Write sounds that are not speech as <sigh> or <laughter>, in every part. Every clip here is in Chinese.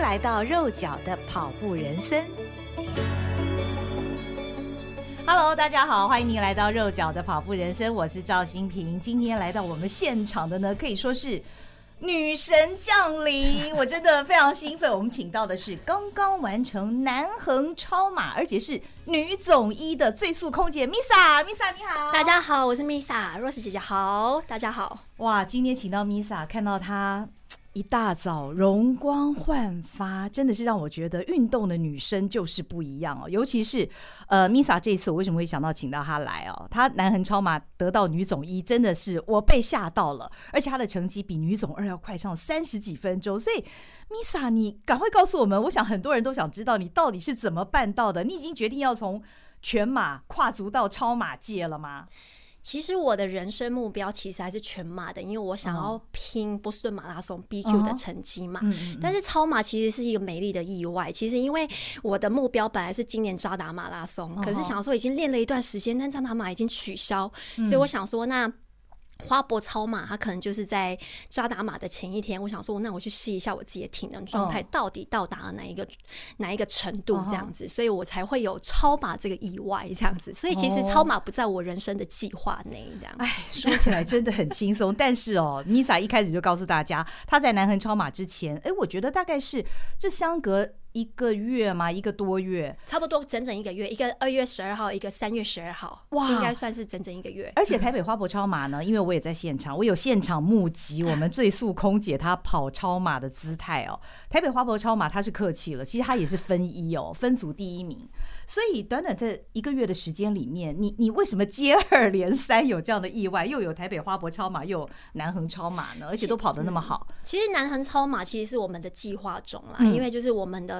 来到肉脚的跑步人生。Hello，大家好，欢迎您来到肉脚的跑步人生，我是赵新平。今天来到我们现场的呢，可以说是。女神降临，<laughs> 我真的非常兴奋。我们请到的是刚刚完成南横超马，而且是女总一的最速空姐 Misa，Misa 你好，大家好，我是 Misa，Rose 姐姐好，大家好。哇，今天请到 Misa，看到她。一大早容光焕发，真的是让我觉得运动的女生就是不一样哦。尤其是呃，Misa 这一次我为什么会想到请到她来哦？她南横超马得到女总一，真的是我被吓到了，而且她的成绩比女总二要快上三十几分钟。所以 Misa，你赶快告诉我们，我想很多人都想知道你到底是怎么办到的。你已经决定要从全马跨足到超马界了吗？其实我的人生目标其实还是全马的，因为我想要拼波士顿马拉松 BQ 的成绩嘛。但是超马其实是一个美丽的意外。其实因为我的目标本来是今年扎达马拉松，可是想说已经练了一段时间，但扎达马已经取消，所以我想说那。花博超马，他可能就是在抓打马的前一天。我想说，那我去试一下我自己的体能状态到底到达了哪一个、oh. 哪一个程度，这样子，所以我才会有超马这个意外，这样子。所以其实超马不在我人生的计划内，这样。哎，说起来真的很轻松，但是哦，<laughs> Misa 一开始就告诉大家，他在南横超马之前，哎，我觉得大概是这相隔。一个月吗？一个多月，差不多整整一个月。一个二月十二号，一个三月十二号，哇，应该算是整整一个月。而且 <laughs> 台北花博超马呢，因为我也在现场，我有现场目击我们最速空姐她跑超马的姿态哦。台北花博超马她是客气了，其实她也是分一哦，分组第一名。所以短短这一个月的时间里面，你你为什么接二连三有这样的意外？又有台北花博超马，又有南横超马呢？而且都跑得那么好。其实南横超马其实是我们的计划中啦，因为就是我们的。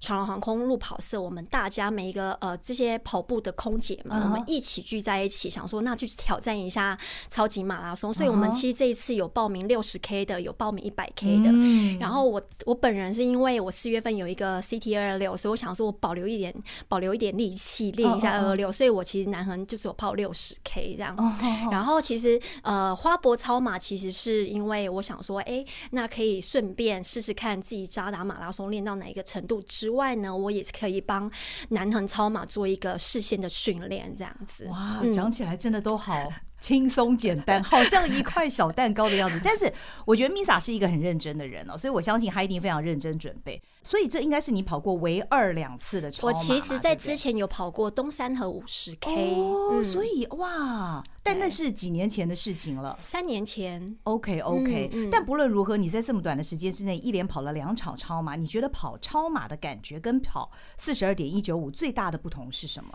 长荣航空路跑社，我们大家每一个呃这些跑步的空姐们，我们一起聚在一起，想说那就挑战一下超级马拉松。所以我们其实这一次有报名六十 K 的，有报名一百 K 的。然后我我本人是因为我四月份有一个 CT 二二六，所以我想说我保留一点保留一点力气练一下二二六，所以我其实南横就只有跑六十 K 这样。然后其实呃花博超马其实是因为我想说，哎，那可以顺便试试看自己渣打马拉松练到哪一个程度。之外呢，我也是可以帮南横超马做一个事先的训练，这样子。哇，讲起来真的都好轻松简单，<laughs> 好像一块小蛋糕的样子。但是我觉得 Misa 是一个很认真的人哦，所以我相信他一定非常认真准备。所以这应该是你跑过唯二两次的超马。我其实，在之前有跑过东山河五十 K 哦，所以哇，但那是几年前的事情了，三年前。OK OK，嗯嗯，但不论如何，你在这么短的时间之内一连跑了两场超马，你觉得跑超马的感觉跟跑四十二点一九五最大的不同是什么？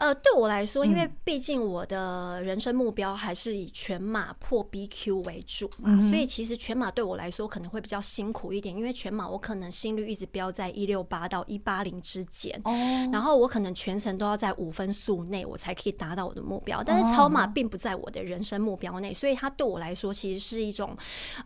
呃，对我来说，因为毕竟我的人生目标还是以全马破 BQ 为主嘛，嗯、所以其实全马对我来说可能会比较辛苦一点，因为全马我可能心率一直飙在一六八到一八零之间，哦，然后我可能全程都要在五分速内，我才可以达到我的目标。但是超马并不在我的人生目标内，所以它对我来说其实是一种，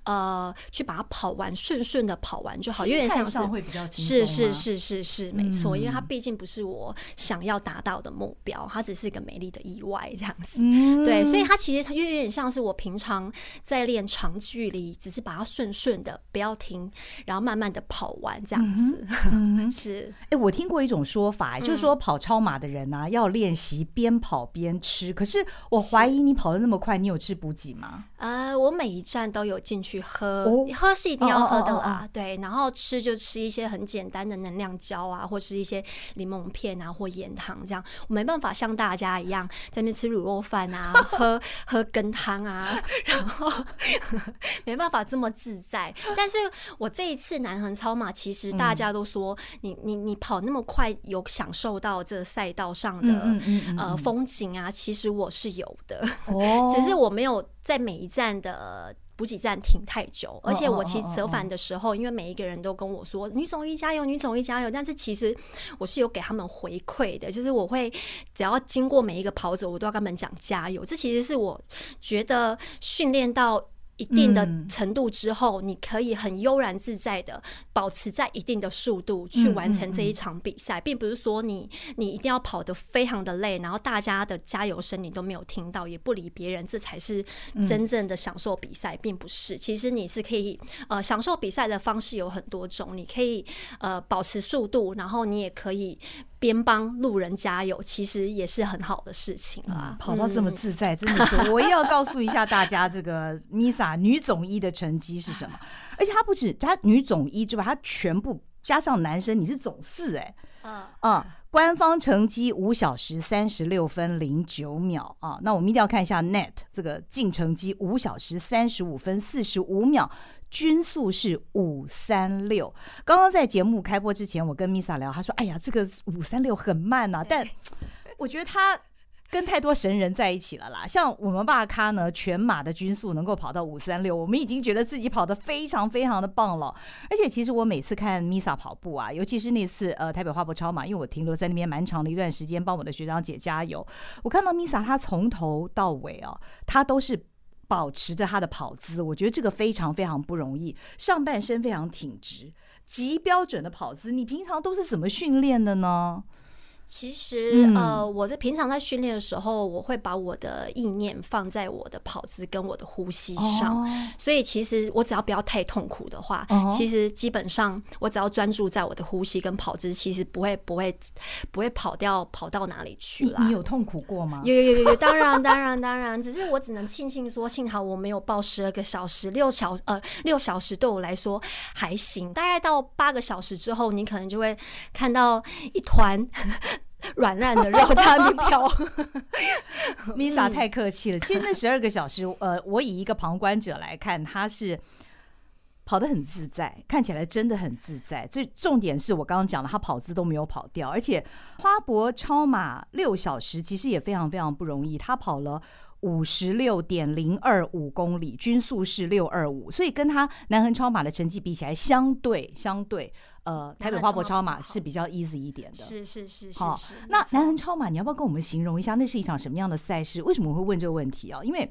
呃，去把它跑完，顺顺的跑完就好，有点像是会比较是是是是是没错，因为它毕竟不是我想要达到的目标。它只是一个美丽的意外，这样子，嗯、对，所以它其实它有点像是我平常在练长距离，只是把它顺顺的不要停，然后慢慢的跑完这样子。<laughs> 是，哎、欸，我听过一种说法，就是说跑超马的人啊，要练习边跑边吃。可是我怀疑你跑的那么快，你有吃补给吗？呃，我每一站都有进去喝，哦、喝是一定要喝的啦。哦哦哦哦对，然后吃就吃一些很简单的能量胶啊，或是一些柠檬片啊，或盐糖这样。我没办法像大家一样在那边吃卤肉饭啊，<laughs> 喝喝羹汤啊，然后 <laughs> 没办法这么自在。但是我这一次南横超马，其实大家都说你你你跑那么快，有享受到这赛道上的呃风景啊？其实我是有的，<laughs> 只是我没有在每一站的补给站停太久，而且我其实折返的时候，因为每一个人都跟我说“女总一加油，女总一加油”，但是其实我是有给他们回馈的，就是我会只要经过每一个跑者，我都要跟他们讲加油。这其实是我觉得训练到一定的程度之后，嗯、你可以很悠然自在的保持在一定的速度去完成这一场比赛，嗯嗯嗯、并不是说你你一定要跑得非常的累，然后大家的加油声你都没有听到，也不理别人，这才是真正的享受比赛，并不是。其实你是可以呃享受比赛的方式有很多种，你可以呃保持速度，然后你也可以。边帮路人加油，其实也是很好的事情啊！跑到这么自在，真的是我也要告诉一下大家，这个 Misa 女总一的成绩是什么？<laughs> 而且她不止她女总一之外，她全部加上男生，你是总四哎！啊，官方成绩五小时三十六分零九秒啊！那我们一定要看一下 Net 这个净成绩五小时三十五分四十五秒。均速是五三六。刚刚在节目开播之前，我跟 Misa 聊，他说：“哎呀，这个五三六很慢呐。”但我觉得他跟太多神人在一起了啦。像我们爸咖呢，全马的均速能够跑到五三六，我们已经觉得自己跑得非常非常的棒了。而且其实我每次看 Misa 跑步啊，尤其是那次呃台北花博超马，因为我停留在那边蛮长的一段时间，帮我的学长姐加油。我看到 Misa 他从头到尾啊，他都是。保持着他的跑姿，我觉得这个非常非常不容易。上半身非常挺直，极标准的跑姿。你平常都是怎么训练的呢？其实，嗯、呃，我在平常在训练的时候，我会把我的意念放在我的跑姿跟我的呼吸上。哦、所以，其实我只要不要太痛苦的话，哦、其实基本上我只要专注在我的呼吸跟跑姿，其实不会不会不会跑掉跑到哪里去了。你有痛苦过吗？有有有有，当然当然当然，只是我只能庆幸说，幸好我没有报十二个小时，六小呃六小时对我来说还行。大概到八个小时之后，你可能就会看到一团。软烂的肉在那边飘，<laughs> Misa 太客气了。其实那十二个小时，<laughs> 呃，我以一个旁观者来看，他是跑得很自在，看起来真的很自在。最重点是我刚刚讲的，他跑姿都没有跑掉，而且花博超马六小时其实也非常非常不容易，他跑了五十六点零二五公里，均速是六二五，所以跟他南横超马的成绩比起来，相对相对。呃，台北花博超马是比较 easy 一点的，是是是是。好，那南横超马，你要不要跟我们形容一下，那是一场什么样的赛事？为什么我会问这个问题啊？因为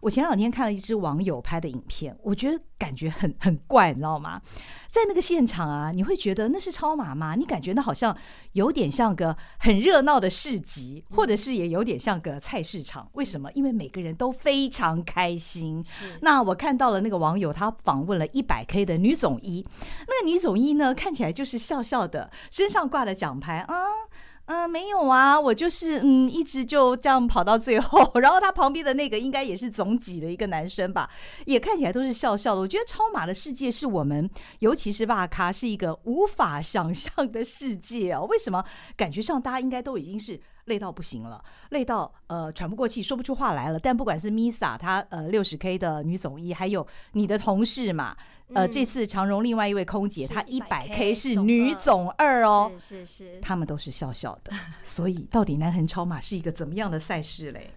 我前两天看了一支网友拍的影片，我觉得感觉很很怪，你知道吗？在那个现场啊，你会觉得那是超马吗？你感觉那好像有点像个很热闹的市集，或者是也有点像个菜市场。为什么？因为每个人都非常开心。那我看到了那个网友，他访问了一百 K 的女总医，那个女总医呢，看起来就是笑笑的，身上挂了奖牌啊。嗯、嗯，没有啊，我就是嗯，一直就这样跑到最后。<laughs> 然后他旁边的那个应该也是总几的一个男生吧，也看起来都是笑笑的。我觉得超马的世界是我们，尤其是巴卡，是一个无法想象的世界哦。为什么？感觉上大家应该都已经是累到不行了，累到呃喘不过气，说不出话来了。但不管是 Misa，她呃六十 K 的女总一，还有你的同事嘛。呃，这次长荣另外一位空姐，她一百 K 是女总二哦，是是是，他们都是笑笑的，所以到底南横超马是一个怎么样的赛事嘞？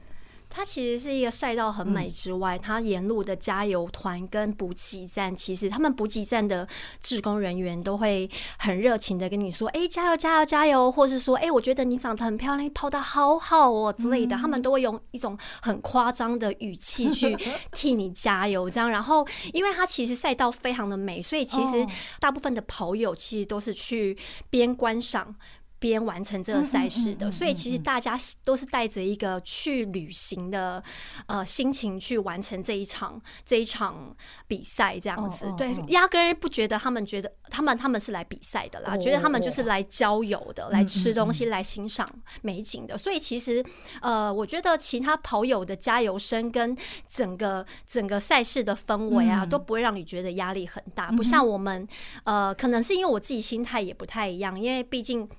它其实是一个赛道很美之外，嗯、它沿路的加油团跟补给站，其实他们补给站的志工人员都会很热情的跟你说：“哎、欸，加油，加油，加油！”或是说：“哎、欸，我觉得你长得很漂亮，你跑得好好哦之类的。嗯”他们都会用一种很夸张的语气去替你加油，这样。然后，因为它其实赛道非常的美，所以其实大部分的跑友其实都是去边观赏。边完成这个赛事的，所以其实大家都是带着一个去旅行的呃心情去完成这一场这一场比赛，这样子。对，压根儿不觉得他们觉得他们他们是来比赛的啦，觉得他们就是来郊游的，来吃东西，来欣赏美景的。所以其实呃，我觉得其他跑友的加油声跟整个整个赛事的氛围啊，都不会让你觉得压力很大，不像我们呃，可能是因为我自己心态也不太一样，因为毕竟。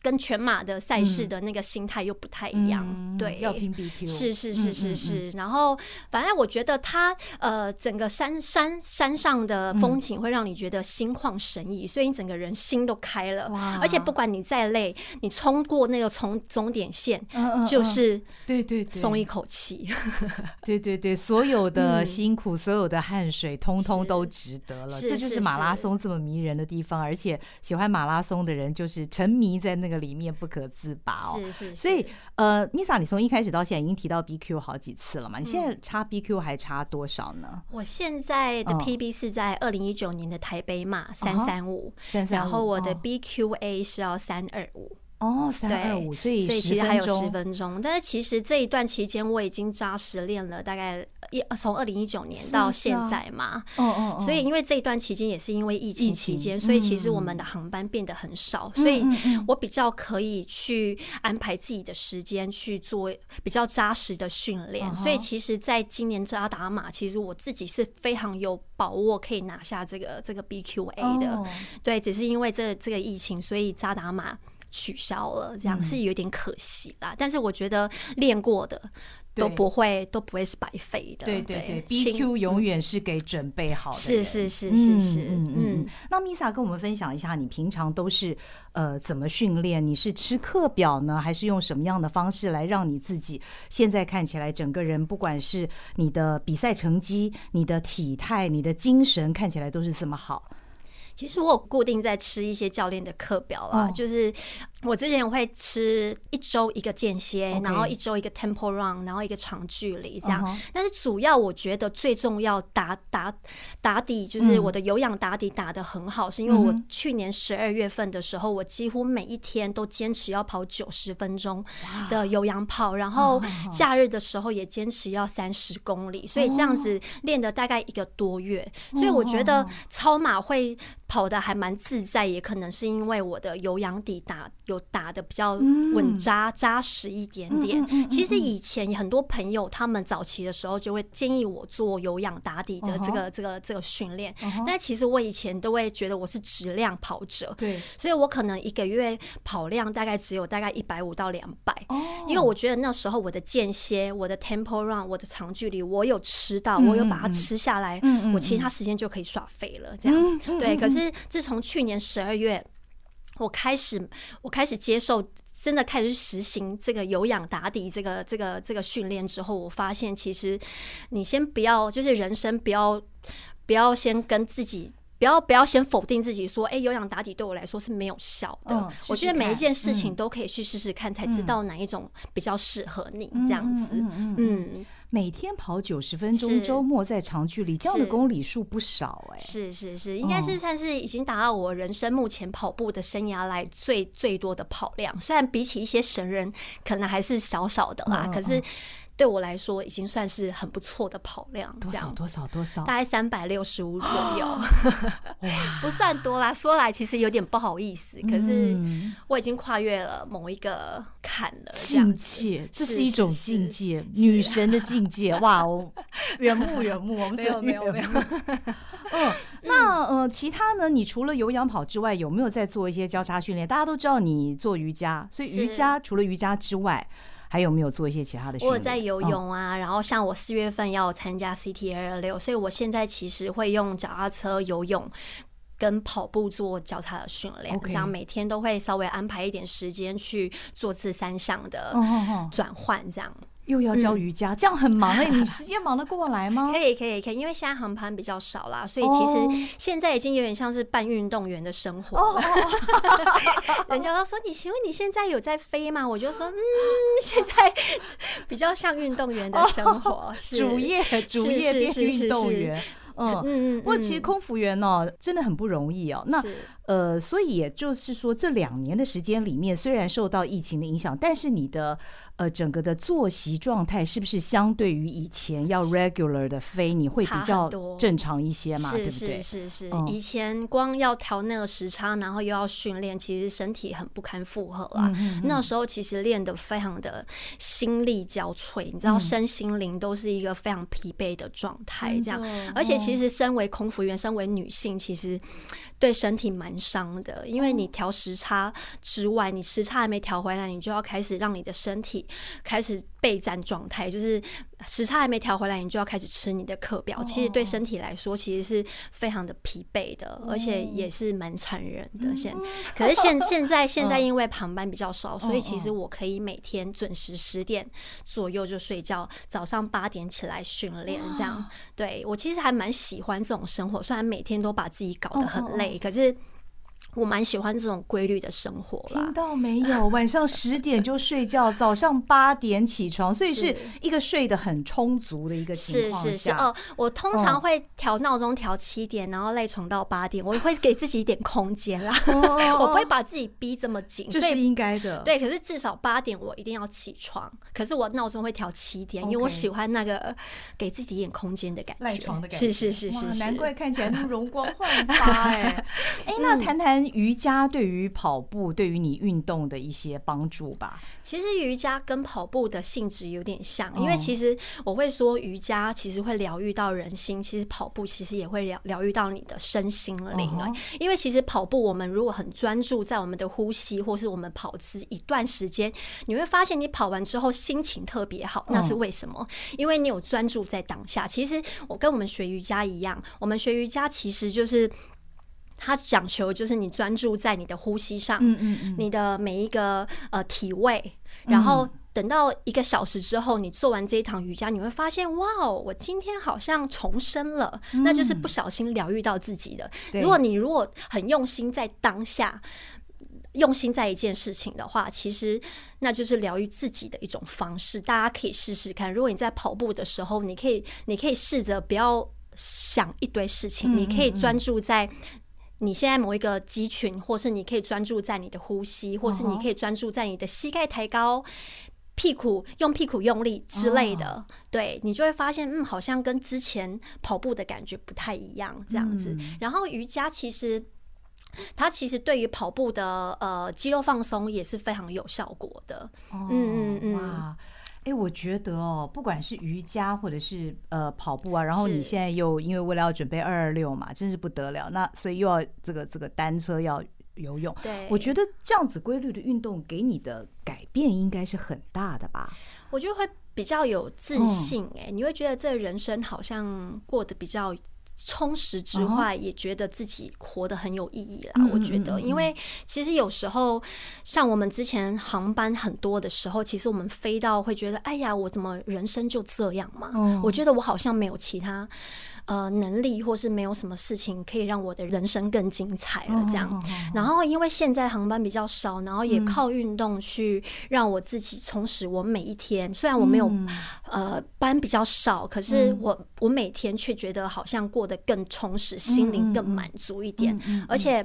跟全马的赛事的那个心态又不太一样，嗯、对，要拼 BQ，是是是是是。然后，反正我觉得它呃，整个山山山上的风景会让你觉得心旷神怡，嗯、所以你整个人心都开了。而且不管你再累，你冲过那个从终点线，就是对对松一口气。<laughs> 对对对，所有的辛苦，嗯、所有的汗水，通通都值得了。这就是马拉松这么迷人的地方，而且喜欢马拉松的人就是沉迷在。在那个里面不可自拔哦。是是是。所以呃，Misa，你从一开始到现在已经提到 BQ 好几次了嘛？你现在差 BQ 还差多少呢？我现在的 PB 是在二零一九年的台北嘛三三五，三三五，然后我的 BQA 是要三二五。哦，三二五，所以所以其实还有十分钟。但是其实这一段期间我已经扎实练了大概一从二零一九年到现在嘛。哦哦。<laughs> 所以因为这一段期间也是因为疫情期间，所以其实我们的航班变得很少，所以我比较可以去安排自己的时间去做比较扎实的训练。所以其实，在今年扎达马，其实我自己是非常有把握可以拿下这个这个 BQA 的。对，只是因为这这个疫情，所以扎达马。取消了，这样是有点可惜啦。嗯、但是我觉得练过的都不会，都不会是白费的。对对对，对，BQ 永远是给准备好的。是是是是是。嗯嗯，嗯。那 Misa 跟我们分享一下，你平常都是呃怎么训练？你是吃课表呢，还是用什么样的方式来让你自己现在看起来整个人，不管是你的比赛成绩、你的体态、你的精神，看起来都是这么好？其实我有固定在吃一些教练的课表啦，哦、就是我之前会吃一周一个间歇.然后一周一个 tempo run，然后一个长距离这样。Uh huh. 但是主要我觉得最重要打打打底，就是我的有氧打底打得很好，嗯、是因为我去年十二月份的时候，我几乎每一天都坚持要跑九十分钟的有氧跑.然后假日的时候也坚持要三十公里，所以这样子练了大概一个多月。所以我觉得超马会。跑的还蛮自在，也可能是因为我的有氧底打有打的比较稳扎扎实一点点。其实以前很多朋友他们早期的时候就会建议我做有氧打底的这个这个这个训练，但其实我以前都会觉得我是质量跑者，对，所以我可能一个月跑量大概只有大概一百五到两百，因为我觉得那时候我的间歇、我的 tempo run、我的长距离我有吃到，我有把它吃下来，我其他时间就可以耍废了，这样对，可是。自从去年十二月，我开始我开始接受，真的开始实行这个有氧打底这个这个这个训练之后，我发现其实你先不要，就是人生不要不要先跟自己。不要不要先否定自己，说，哎，有氧打底对我来说是没有效的。我觉得每一件事情都可以去试试看，才知道哪一种比较适合你。这样子，嗯，每天跑九十分钟，周末在长距离，这样的公里数不少哎、欸。是是是，应该是算是已经达到我人生目前跑步的生涯来最最多的跑量。虽然比起一些神人，可能还是小小的啦，嗯、可是。对我来说，已经算是很不错的跑量。多少多少多少？大概三百六十五左右，<laughs> 不算多啦。说来其实有点不好意思，可是我已经跨越了某一个坎了。境界，这是一种境界，女神的境界。<laughs> 哇哦，远目远目，我们没有没有没有。<laughs> 嗯，那呃，其他呢？你除了有氧跑之外，有没有在做一些交叉训练？大家都知道你做瑜伽，所以瑜伽除了瑜伽之外。还有没有做一些其他的训练？我在游泳啊，然后像我四月份要参加 CT 二二六，所以我现在其实会用脚踏车、游泳跟跑步做交叉的训练，这样每天都会稍微安排一点时间去做这三项的转换，这样。又要教瑜伽，嗯、这样很忙哎、欸！<laughs> 你时间忙得过来吗？可以，可以，可以，因为现在航班比较少啦，所以其实现在已经有点像是半运动员的生活了。<laughs> 人家都说：“你请问你现在有在飞吗？”我就说：“嗯，<laughs> 现在比较像运动员的生活，是主业，主业变运动员。”嗯嗯，不过其实空服员哦，真的很不容易哦。那呃，所以也就是说，这两年的时间里面，虽然受到疫情的影响，但是你的。呃，整个的作息状态是不是相对于以前要 regular 的飞，你会比较正常一些嘛？对不对？是是是是，以前光要调那个时差，然后又要训练，其实身体很不堪负荷啦。那时候其实练得非常的心力交瘁，你知道，身心灵都是一个非常疲惫的状态。这样，而且其实身为空服员，身为女性，其实对身体蛮伤的，因为你调时差之外，你时差还没调回来，你就要开始让你的身体。开始备战状态，就是时差还没调回来，你就要开始吃你的课表。其实对身体来说，其实是非常的疲惫的，而且也是蛮残忍的。现可是现现在现在因为旁班比较少，所以其实我可以每天准时十点左右就睡觉，早上八点起来训练。这样，对，我其实还蛮喜欢这种生活，虽然每天都把自己搞得很累，可是。我蛮喜欢这种规律的生活啦。听到没有？<laughs> 晚上十点就睡觉，早上八点起床，所以是一个睡得很充足的一个情况。是是是哦，我通常会调闹钟调七点，然后赖床到八点，我会给自己一点空间啦。<laughs> 我不会把自己逼这么紧，这是应该的。对，可是至少八点我一定要起床。可是我闹钟会调七点，因为我喜欢那个给自己一点空间的感觉。赖床的感觉。是是是是，难怪看起来那么容光焕发哎。哎，<laughs> 那谈谈。瑜伽对于跑步，对于你运动的一些帮助吧。其实瑜伽跟跑步的性质有点像，因为其实我会说瑜伽其实会疗愈到人心，其实跑步其实也会疗疗愈到你的身心灵。因为其实跑步，我们如果很专注在我们的呼吸，或是我们跑姿一段时间，你会发现你跑完之后心情特别好。那是为什么？因为你有专注在当下。其实我跟我们学瑜伽一样，我们学瑜伽其实就是。它讲求就是你专注在你的呼吸上，嗯嗯嗯，你的每一个呃体位，然后等到一个小时之后，你做完这一堂瑜伽，你会发现，哇哦，我今天好像重生了，那就是不小心疗愈到自己的。如果你如果很用心在当下，用心在一件事情的话，其实那就是疗愈自己的一种方式。大家可以试试看，如果你在跑步的时候，你可以你可以试着不要想一堆事情，你可以专注在。你现在某一个肌群，或是你可以专注在你的呼吸，或是你可以专注在你的膝盖抬高、屁股用屁股用力之类的，对，你就会发现，嗯，好像跟之前跑步的感觉不太一样，这样子。然后瑜伽其实它其实对于跑步的呃肌肉放松也是非常有效果的。嗯嗯嗯。哎、欸，我觉得哦，不管是瑜伽或者是呃跑步啊，然后你现在又因为为了要准备二二六嘛，真是不得了。那所以又要这个这个单车要游泳，对，我觉得这样子规律的运动给你的改变应该是很大的吧？我觉得会比较有自信、欸，哎、嗯，你会觉得这人生好像过得比较。充实之外，也觉得自己活得很有意义啦。我觉得，因为其实有时候，像我们之前航班很多的时候，其实我们飞到会觉得，哎呀，我怎么人生就这样嘛？我觉得我好像没有其他。呃，能力或是没有什么事情可以让我的人生更精彩了，这样。然后，因为现在航班比较少，然后也靠运动去让我自己充实我每一天。虽然我没有呃班比较少，可是我我每天却觉得好像过得更充实，心灵更满足一点，而且。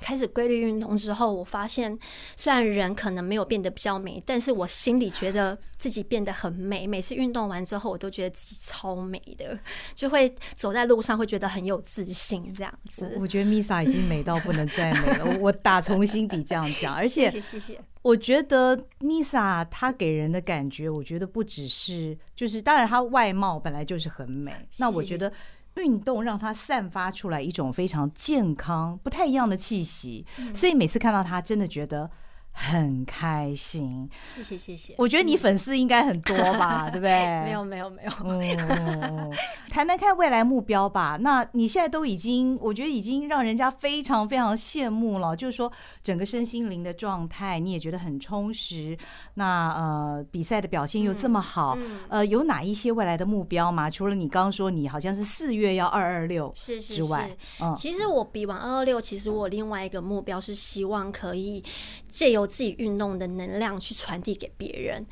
开始规律运动之后，我发现虽然人可能没有变得比较美，但是我心里觉得自己变得很美。每次运动完之后，我都觉得自己超美的，<laughs> 就会走在路上会觉得很有自信。这样子，我，我觉得 Misa 已经美到不能再美了。<laughs> 我打从心底这样讲，而且谢谢谢谢。我觉得 Misa 她给人的感觉，我觉得不只是就是，当然她外貌本来就是很美。那我觉得。运动让他散发出来一种非常健康、不太一样的气息，所以每次看到他，真的觉得。很开心，谢谢谢谢。我觉得你粉丝应该很多吧，<laughs> 对不对？没有没有没有。嗯，谈谈看未来目标吧。那你现在都已经，我觉得已经让人家非常非常羡慕了。就是说，整个身心灵的状态，你也觉得很充实。那呃，比赛的表现又这么好，呃，有哪一些未来的目标吗？除了你刚刚说你好像是四月要二二六是之外，嗯，其实我比完二二六，其实我另外一个目标是希望可以借由自己运动的能量去传递给别人，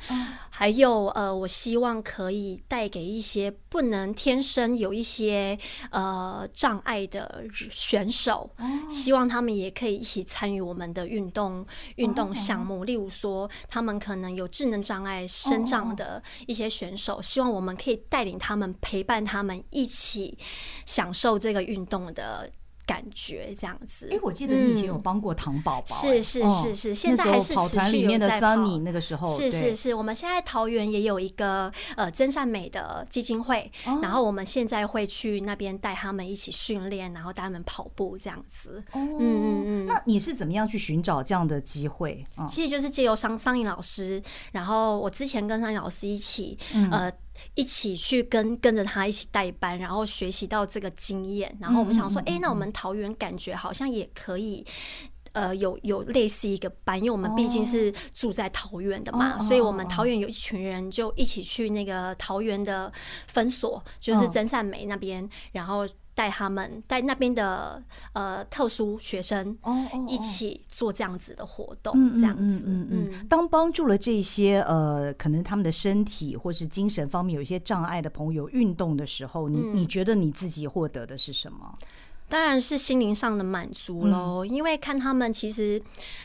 还有呃，我希望可以带给一些不能天生有一些呃障碍的选手，希望他们也可以一起参与我们的运动运动项目。例如说，他们可能有智能障碍、身障的一些选手，希望我们可以带领他们、陪伴他们一起享受这个运动的。感觉这样子，哎，我记得你以前有帮过糖宝宝，是是是是，现在还是持续有在跑。那个时候，是是是，我们现在桃园也有一个呃真善美的基金会，然后我们现在会去那边带他们一起训练，然后带他们跑步这样子。嗯嗯嗯。那你是怎么样去寻找这样的机会？其实就是借由商商颖老师，然后我之前跟商颖老师一起，呃。一起去跟跟着他一起带班，然后学习到这个经验，然后我们想说，哎、欸，那我们桃园感觉好像也可以，呃有有类似一个班，因为我们毕竟是住在桃园的嘛，所以我们桃园有一群人就一起去那个桃园的分所，就是真善美那边，然后。带他们带那边的呃特殊学生一起做这样子的活动，这样子。嗯嗯。当帮助了这些呃可能他们的身体或是精神方面有一些障碍的朋友运动的时候，你你觉得你自己获得的是什么？当然是心灵上的满足喽，因为看他们其实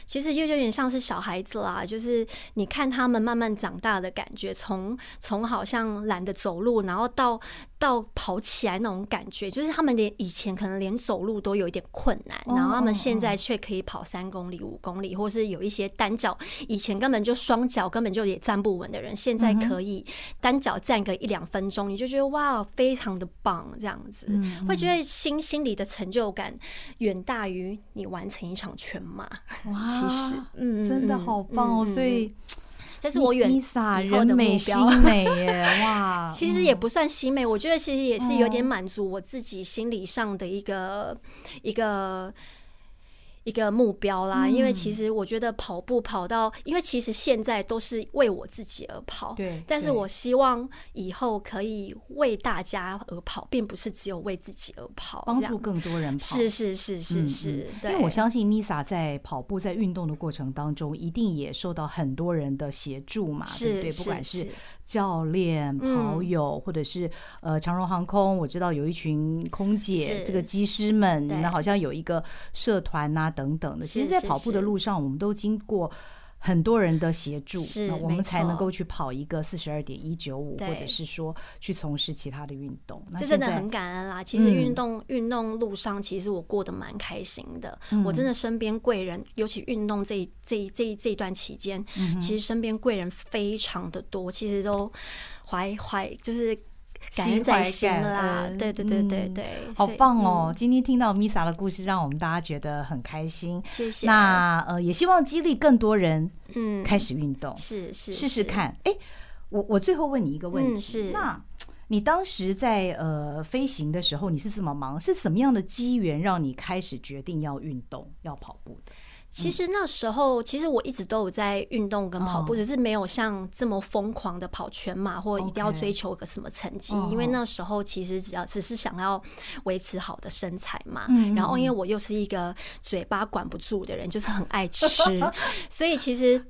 其实又有点像是小孩子啦，就是你看他们慢慢长大的感觉，从从好像懒得走路，然后到到跑起来那种感觉，就是他们连以前可能连走路都有一点困难，然后他们现在却可以跑三公里、五公里，或是有一些单脚以前根本就双脚根本就也站不稳的人，现在可以单脚站个一两分钟，你就觉得哇，非常的棒，这样子。会觉得心心里的。成就感远大于你完成一场全马。哇，其实，嗯，真的好棒哦！所以，这是我远以后的目标。心美耶，哇！<laughs> 其实也不算心美，我觉得其实也是有点满足我自己心理上的一个一个。一个目标啦，因为其实我觉得跑步跑到，因为其实现在都是为我自己而跑，对。但是我希望以后可以为大家而跑，并不是只有为自己而跑，帮助更多人跑。是是是是是，对。因为我相信 Misa 在跑步在运动的过程当中，一定也受到很多人的协助嘛，对不对？不管是教练、跑友，或者是呃长荣航空，我知道有一群空姐，这个机师们，你们好像有一个社团呐。等等的，其实，在跑步的路上，我们都经过很多人的协助，那我们才能够去跑一个四十二点一九五，或者是说去从事其他的运动。这真的很感恩啦。其实运动运动路上，其实我过得蛮开心的。我真的身边贵人，尤其运动这这这这一段期间，其实身边贵人非常的多，其实都怀怀就是。感恩在心啦，对对对对对，好棒哦！今天听到 Misa 的故事，让我们大家觉得很开心。谢谢。那呃，也希望激励更多人，嗯，开始运动，是是试试看。哎，我我最后问你一个问题，是那你当时在呃飞行的时候，你是怎么忙？是什么样的机缘让你开始决定要运动、要跑步的？其实那时候，其实我一直都有在运动跟跑步，只是没有像这么疯狂的跑全马，或一定要追求个什么成绩。因为那时候其实只要只是想要维持好的身材嘛。然后因为我又是一个嘴巴管不住的人，就是很爱吃，<laughs> 所以其实。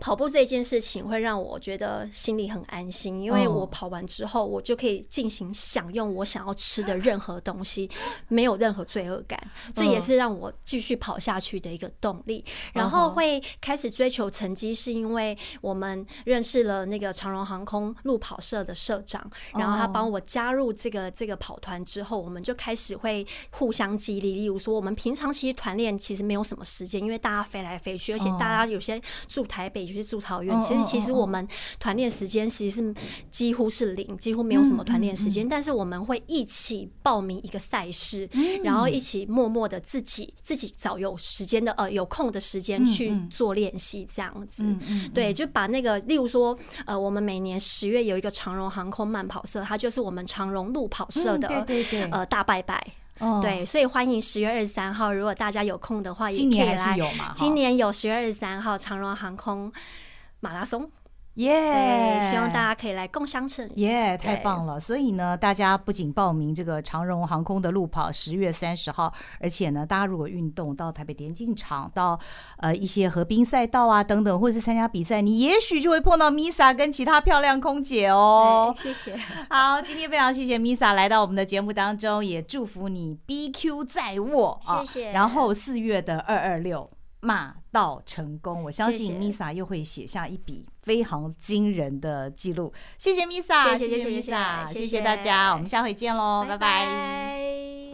跑步这件事情会让我觉得心里很安心，因为我跑完之后，我就可以进行享用我想要吃的任何东西，<laughs> 没有任何罪恶感。这也是让我继续跑下去的一个动力。然后会开始追求成绩，是因为我们认识了那个长荣航空路跑社的社长，然后他帮我加入这个这个跑团之后，我们就开始会互相激励。例如说，我们平常其实团练其实没有什么时间，因为大家飞来飞去，而且大家有些住台北。也是住桃园，其实其实我们团练时间其实是几乎是零，几乎没有什么团练时间。但是我们会一起报名一个赛事，然后一起默默的自己自己找有时间的呃有空的时间去做练习，这样子。对，就把那个例如说呃，我们每年十月有一个长荣航空慢跑社，它就是我们长荣路跑社的呃大拜拜。对，所以欢迎十月二十三号，如果大家有空的话，也可以来。今年有十月二十三号长荣航空马拉松。耶！希望大家可以来共襄盛举。耶，太棒了！所以呢，大家不仅报名这个长荣航空的路跑，十月三十号，而且呢，大家如果运动到台北田径场，到呃一些河滨赛道啊等等，或者是参加比赛，你也许就会碰到 Misa 跟其他漂亮空姐哦。谢谢。好，今天非常谢谢 Misa 来到我们的节目当中，也祝福你 BQ 在握。谢谢。然后四月的二二六。马到成功，我相信 Misa 又会写下一笔非常惊人的记录。谢谢 Misa，谢谢 Misa，谢谢大家，我们下回见喽，拜拜。